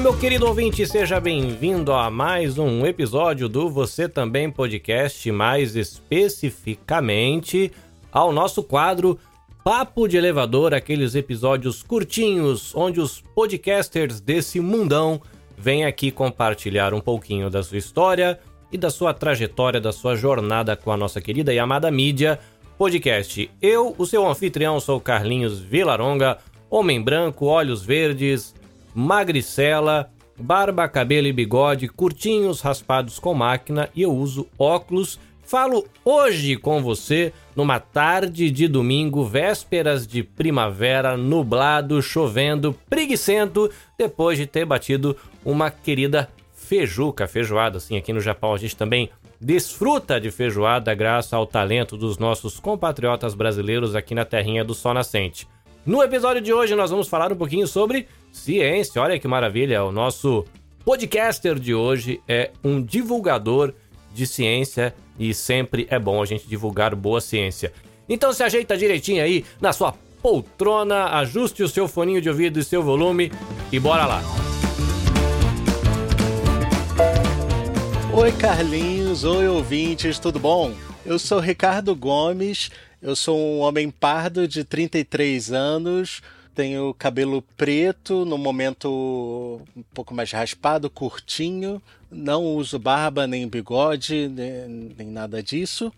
Olá, meu querido ouvinte, seja bem-vindo a mais um episódio do Você Também Podcast, mais especificamente ao nosso quadro Papo de Elevador, aqueles episódios curtinhos onde os podcasters desse mundão vêm aqui compartilhar um pouquinho da sua história e da sua trajetória, da sua jornada com a nossa querida e amada mídia podcast. Eu, o seu anfitrião, sou Carlinhos Vilaronga, homem branco, olhos verdes, magricela, barba, cabelo e bigode, curtinhos raspados com máquina e eu uso óculos. Falo hoje com você numa tarde de domingo, vésperas de primavera, nublado, chovendo, preguiçento, depois de ter batido uma querida feijuca, feijoada. Assim, aqui no Japão a gente também desfruta de feijoada graças ao talento dos nossos compatriotas brasileiros aqui na terrinha do Sol Nascente. No episódio de hoje nós vamos falar um pouquinho sobre ciência. Olha que maravilha, o nosso podcaster de hoje é um divulgador de ciência e sempre é bom a gente divulgar boa ciência. Então se ajeita direitinho aí na sua poltrona, ajuste o seu foninho de ouvido e seu volume e bora lá. Oi Carlinhos, oi ouvintes, tudo bom? Eu sou Ricardo Gomes, eu sou um homem pardo de 33 anos, tenho cabelo preto, no momento um pouco mais raspado, curtinho. Não uso barba, nem bigode, nem, nem nada disso.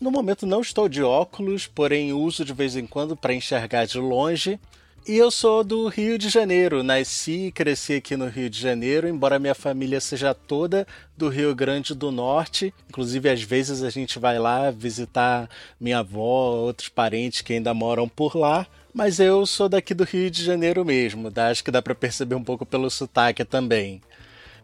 No momento não estou de óculos, porém uso de vez em quando para enxergar de longe. E eu sou do Rio de Janeiro, nasci e cresci aqui no Rio de Janeiro, embora minha família seja toda do Rio Grande do Norte. Inclusive, às vezes a gente vai lá visitar minha avó, outros parentes que ainda moram por lá. Mas eu sou daqui do Rio de Janeiro mesmo, tá? acho que dá para perceber um pouco pelo sotaque também.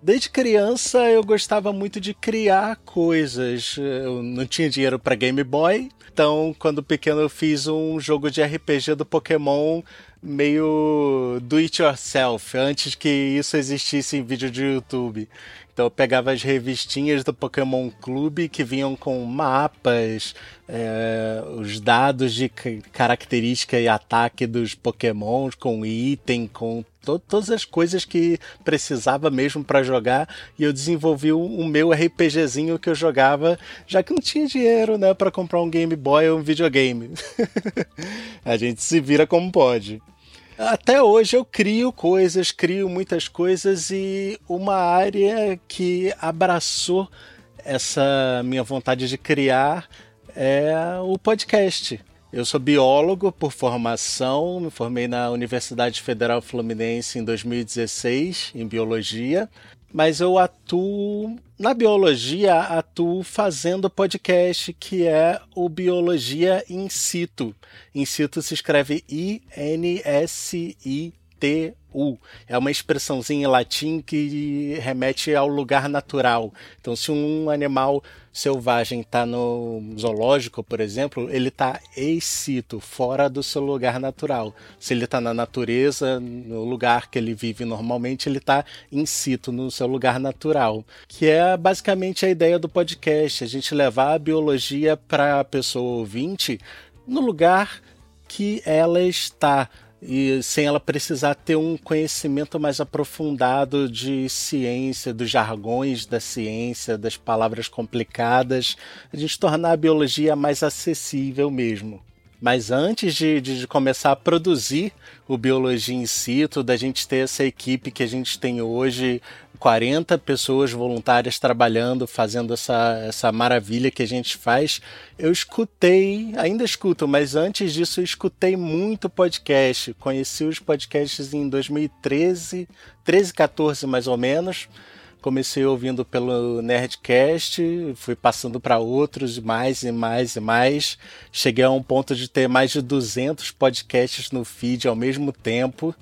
Desde criança eu gostava muito de criar coisas. Eu não tinha dinheiro para Game Boy, então quando pequeno eu fiz um jogo de RPG do Pokémon meio do it yourself, antes que isso existisse em vídeo de YouTube. Então eu pegava as revistinhas do Pokémon Clube que vinham com mapas, é, os dados de característica e ataque dos Pokémons, com item, com to todas as coisas que precisava mesmo para jogar. E eu desenvolvi o, o, meu RPGzinho que eu jogava, já que não tinha dinheiro né, para comprar um Game Boy ou um videogame. A gente se vira como pode. Até hoje eu crio coisas, crio muitas coisas e uma área que abraçou essa minha vontade de criar é o podcast. Eu sou biólogo por formação, me formei na Universidade Federal Fluminense em 2016 em biologia mas eu atuo na biologia, atuo fazendo podcast que é o Biologia in situ. In situ se escreve I N S I T U. É uma expressãozinha em latim que remete ao lugar natural. Então, se um animal selvagem está no zoológico, por exemplo, ele está ex situ, fora do seu lugar natural. Se ele está na natureza, no lugar que ele vive normalmente, ele está in situ, no seu lugar natural. Que é basicamente a ideia do podcast, a gente levar a biologia para a pessoa ouvinte no lugar que ela está e sem ela precisar ter um conhecimento mais aprofundado de ciência, dos jargões da ciência, das palavras complicadas, a gente tornar a biologia mais acessível mesmo. Mas antes de, de, começar a produzir o Biologia in da gente ter essa equipe que a gente tem hoje, 40 pessoas voluntárias trabalhando, fazendo essa, essa maravilha que a gente faz, eu escutei, ainda escuto, mas antes disso eu escutei muito podcast. Conheci os podcasts em 2013, 13, 14 mais ou menos. Comecei ouvindo pelo Nerdcast, fui passando para outros, mais e mais e mais. Cheguei a um ponto de ter mais de 200 podcasts no feed ao mesmo tempo.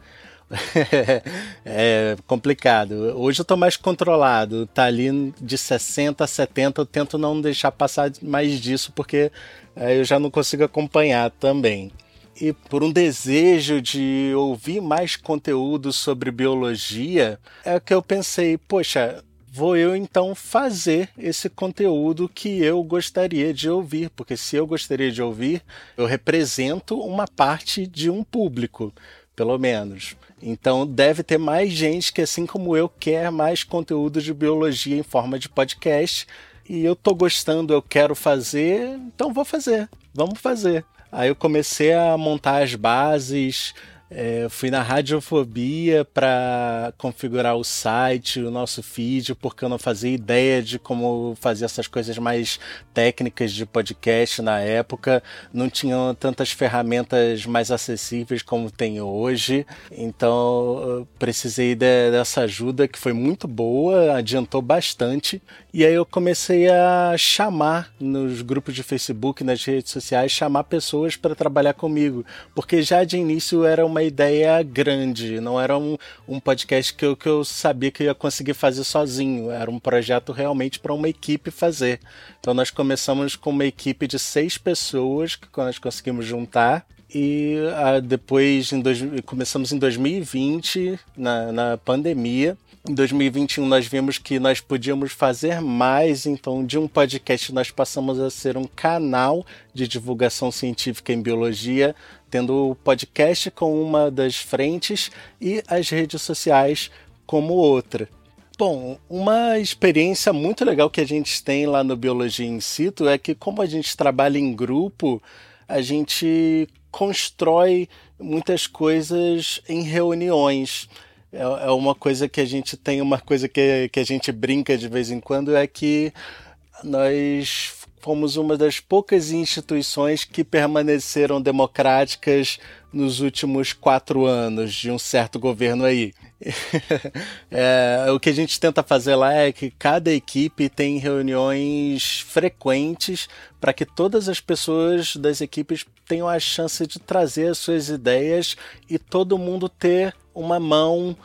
é complicado. Hoje eu tô mais controlado. Tá ali de 60 a 70. Eu tento não deixar passar mais disso, porque é, eu já não consigo acompanhar também. E por um desejo de ouvir mais conteúdo sobre biologia, é que eu pensei, poxa, vou eu então fazer esse conteúdo que eu gostaria de ouvir, porque se eu gostaria de ouvir, eu represento uma parte de um público pelo menos. Então deve ter mais gente que, assim como eu, quer mais conteúdo de biologia em forma de podcast. E eu tô gostando, eu quero fazer, então vou fazer. Vamos fazer. Aí eu comecei a montar as bases, é, fui na Radiofobia para configurar o site, o nosso feed, porque eu não fazia ideia de como fazer essas coisas mais técnicas de podcast na época. Não tinham tantas ferramentas mais acessíveis como tem hoje. Então precisei de, dessa ajuda que foi muito boa, adiantou bastante. E aí eu comecei a chamar nos grupos de Facebook, nas redes sociais, chamar pessoas para trabalhar comigo, porque já de início era uma ideia grande, não era um, um podcast que eu, que eu sabia que eu ia conseguir fazer sozinho, era um projeto realmente para uma equipe fazer. Então nós começamos com uma equipe de seis pessoas que nós conseguimos juntar e ah, depois em dois, começamos em 2020 na, na pandemia em 2021 nós vimos que nós podíamos fazer mais, então de um podcast nós passamos a ser um canal de divulgação científica em biologia, tendo o podcast como uma das frentes e as redes sociais como outra. Bom, uma experiência muito legal que a gente tem lá no Biologia in Situ é que, como a gente trabalha em grupo, a gente constrói muitas coisas em reuniões. É, é uma coisa que a gente tem, uma coisa que, que a gente brinca de vez em quando, é que nós fomos uma das poucas instituições que permaneceram democráticas nos últimos quatro anos de um certo governo aí. é, o que a gente tenta fazer lá é que cada equipe tem reuniões frequentes para que todas as pessoas das equipes tenham a chance de trazer as suas ideias e todo mundo ter uma mão,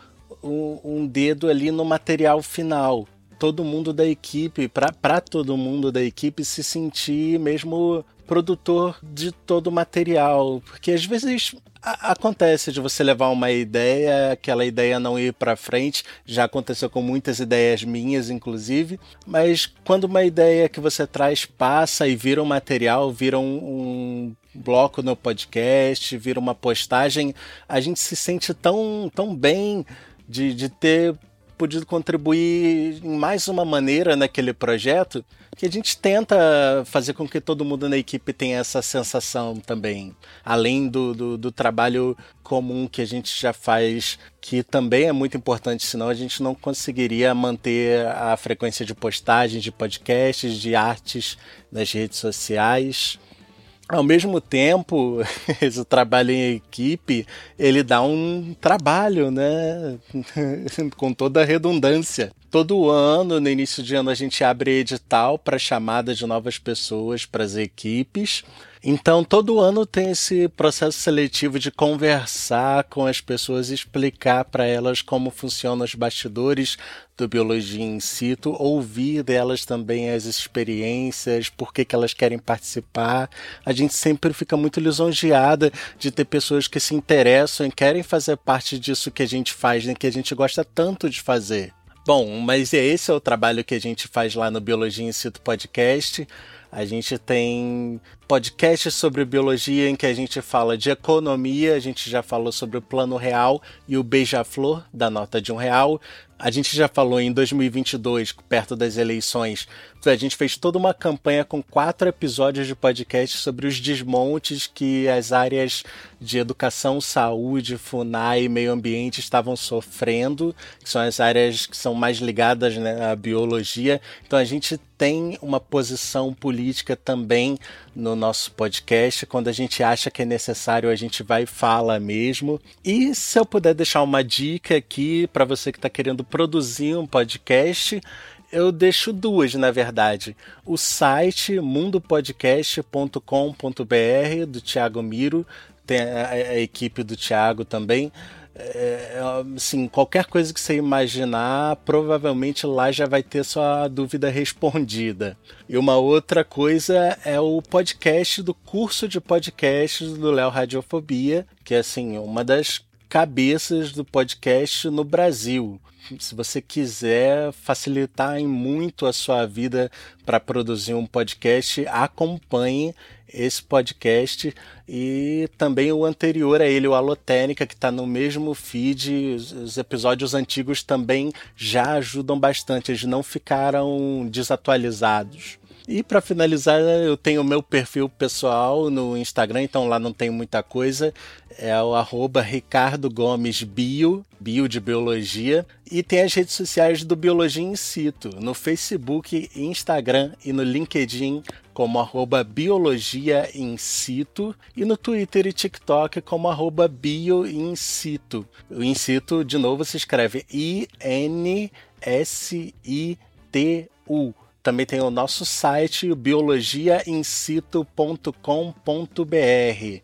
um, um dedo ali no material final. Todo mundo da equipe, para todo mundo da equipe se sentir mesmo produtor de todo o material. Porque às vezes acontece de você levar uma ideia, aquela ideia não ir para frente, já aconteceu com muitas ideias minhas, inclusive, mas quando uma ideia que você traz passa e vira um material, vira um, um bloco no podcast, vira uma postagem, a gente se sente tão, tão bem de, de ter podido contribuir em mais uma maneira naquele projeto que a gente tenta fazer com que todo mundo na equipe tenha essa sensação também, além do, do, do, trabalho comum que a gente já faz, que também é muito importante, senão a gente não conseguiria manter a frequência de postagens, de podcasts, de artes nas redes sociais. Ao mesmo tempo, esse trabalho em equipe, ele dá um trabalho, né? Com toda a redundância. Todo ano, no início de ano, a gente abre edital para chamada de novas pessoas para as equipes. Então, todo ano tem esse processo seletivo de conversar com as pessoas, explicar para elas como funcionam os bastidores do Biologia in situ, ouvir delas também as experiências, por que, que elas querem participar. A gente sempre fica muito lisonjeada de ter pessoas que se interessam e querem fazer parte disso que a gente faz, né, que a gente gosta tanto de fazer. Bom, mas esse é o trabalho que a gente faz lá no Biologia situ podcast. A gente tem podcasts sobre biologia em que a gente fala de economia, a gente já falou sobre o plano real e o beija-flor da nota de um real. A gente já falou em 2022, perto das eleições, a gente fez toda uma campanha com quatro episódios de podcast sobre os desmontes que as áreas de educação, saúde, FUNAI e meio ambiente estavam sofrendo, que são as áreas que são mais ligadas né, à biologia. Então a gente tem uma posição política também no nosso podcast. Quando a gente acha que é necessário, a gente vai e fala mesmo. E se eu puder deixar uma dica aqui para você que está querendo produzir um podcast, eu deixo duas, na verdade. O site mundopodcast.com.br do Thiago Miro, tem a, a equipe do Thiago também. É, assim, qualquer coisa que você imaginar, provavelmente lá já vai ter sua dúvida respondida. E uma outra coisa é o podcast do curso de podcasts do Léo Radiofobia, que é assim, uma das cabeças do podcast no Brasil. Se você quiser facilitar em muito a sua vida para produzir um podcast, acompanhe esse podcast e também o anterior a ele, o Alotênica, que está no mesmo feed. Os episódios antigos também já ajudam bastante, eles não ficaram desatualizados. E para finalizar, eu tenho o meu perfil pessoal no Instagram, então lá não tem muita coisa. É o arroba Ricardo Gomes Bio, bio de biologia. E tem as redes sociais do Biologia in Situ, no Facebook, Instagram e no LinkedIn como arroba Biologia in Situ e no Twitter e TikTok como arroba Bio in Situ. O in situ, de novo, se escreve I-N-S-I-T-U. Também tem o nosso site biologiaincito.com.br.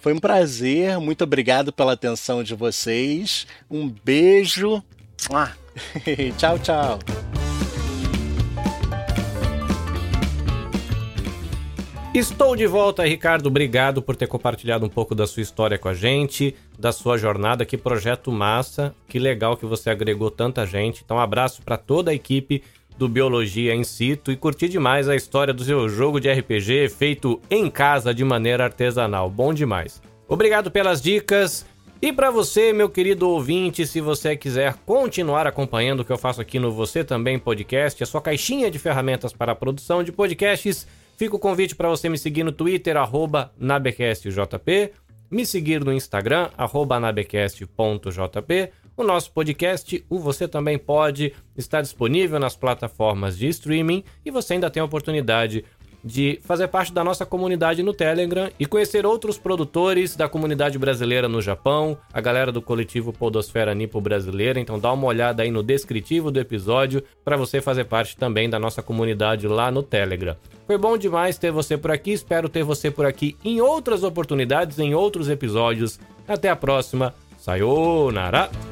Foi um prazer, muito obrigado pela atenção de vocês. Um beijo. tchau, tchau. Estou de volta, Ricardo. Obrigado por ter compartilhado um pouco da sua história com a gente, da sua jornada. Que projeto massa, que legal que você agregou tanta gente. Então, um abraço para toda a equipe do Biologia em Situ e curti demais a história do seu jogo de RPG feito em casa de maneira artesanal. Bom demais. Obrigado pelas dicas. E para você, meu querido ouvinte, se você quiser continuar acompanhando o que eu faço aqui no Você Também Podcast, a sua caixinha de ferramentas para a produção de podcasts, fica o convite para você me seguir no Twitter, nabecastjp, me seguir no Instagram, nabecast.jp, o nosso podcast, o Você Também Pode, está disponível nas plataformas de streaming e você ainda tem a oportunidade de fazer parte da nossa comunidade no Telegram e conhecer outros produtores da comunidade brasileira no Japão, a galera do coletivo Podosfera Nipo Brasileira. Então dá uma olhada aí no descritivo do episódio para você fazer parte também da nossa comunidade lá no Telegram. Foi bom demais ter você por aqui, espero ter você por aqui em outras oportunidades, em outros episódios. Até a próxima. Sayonara!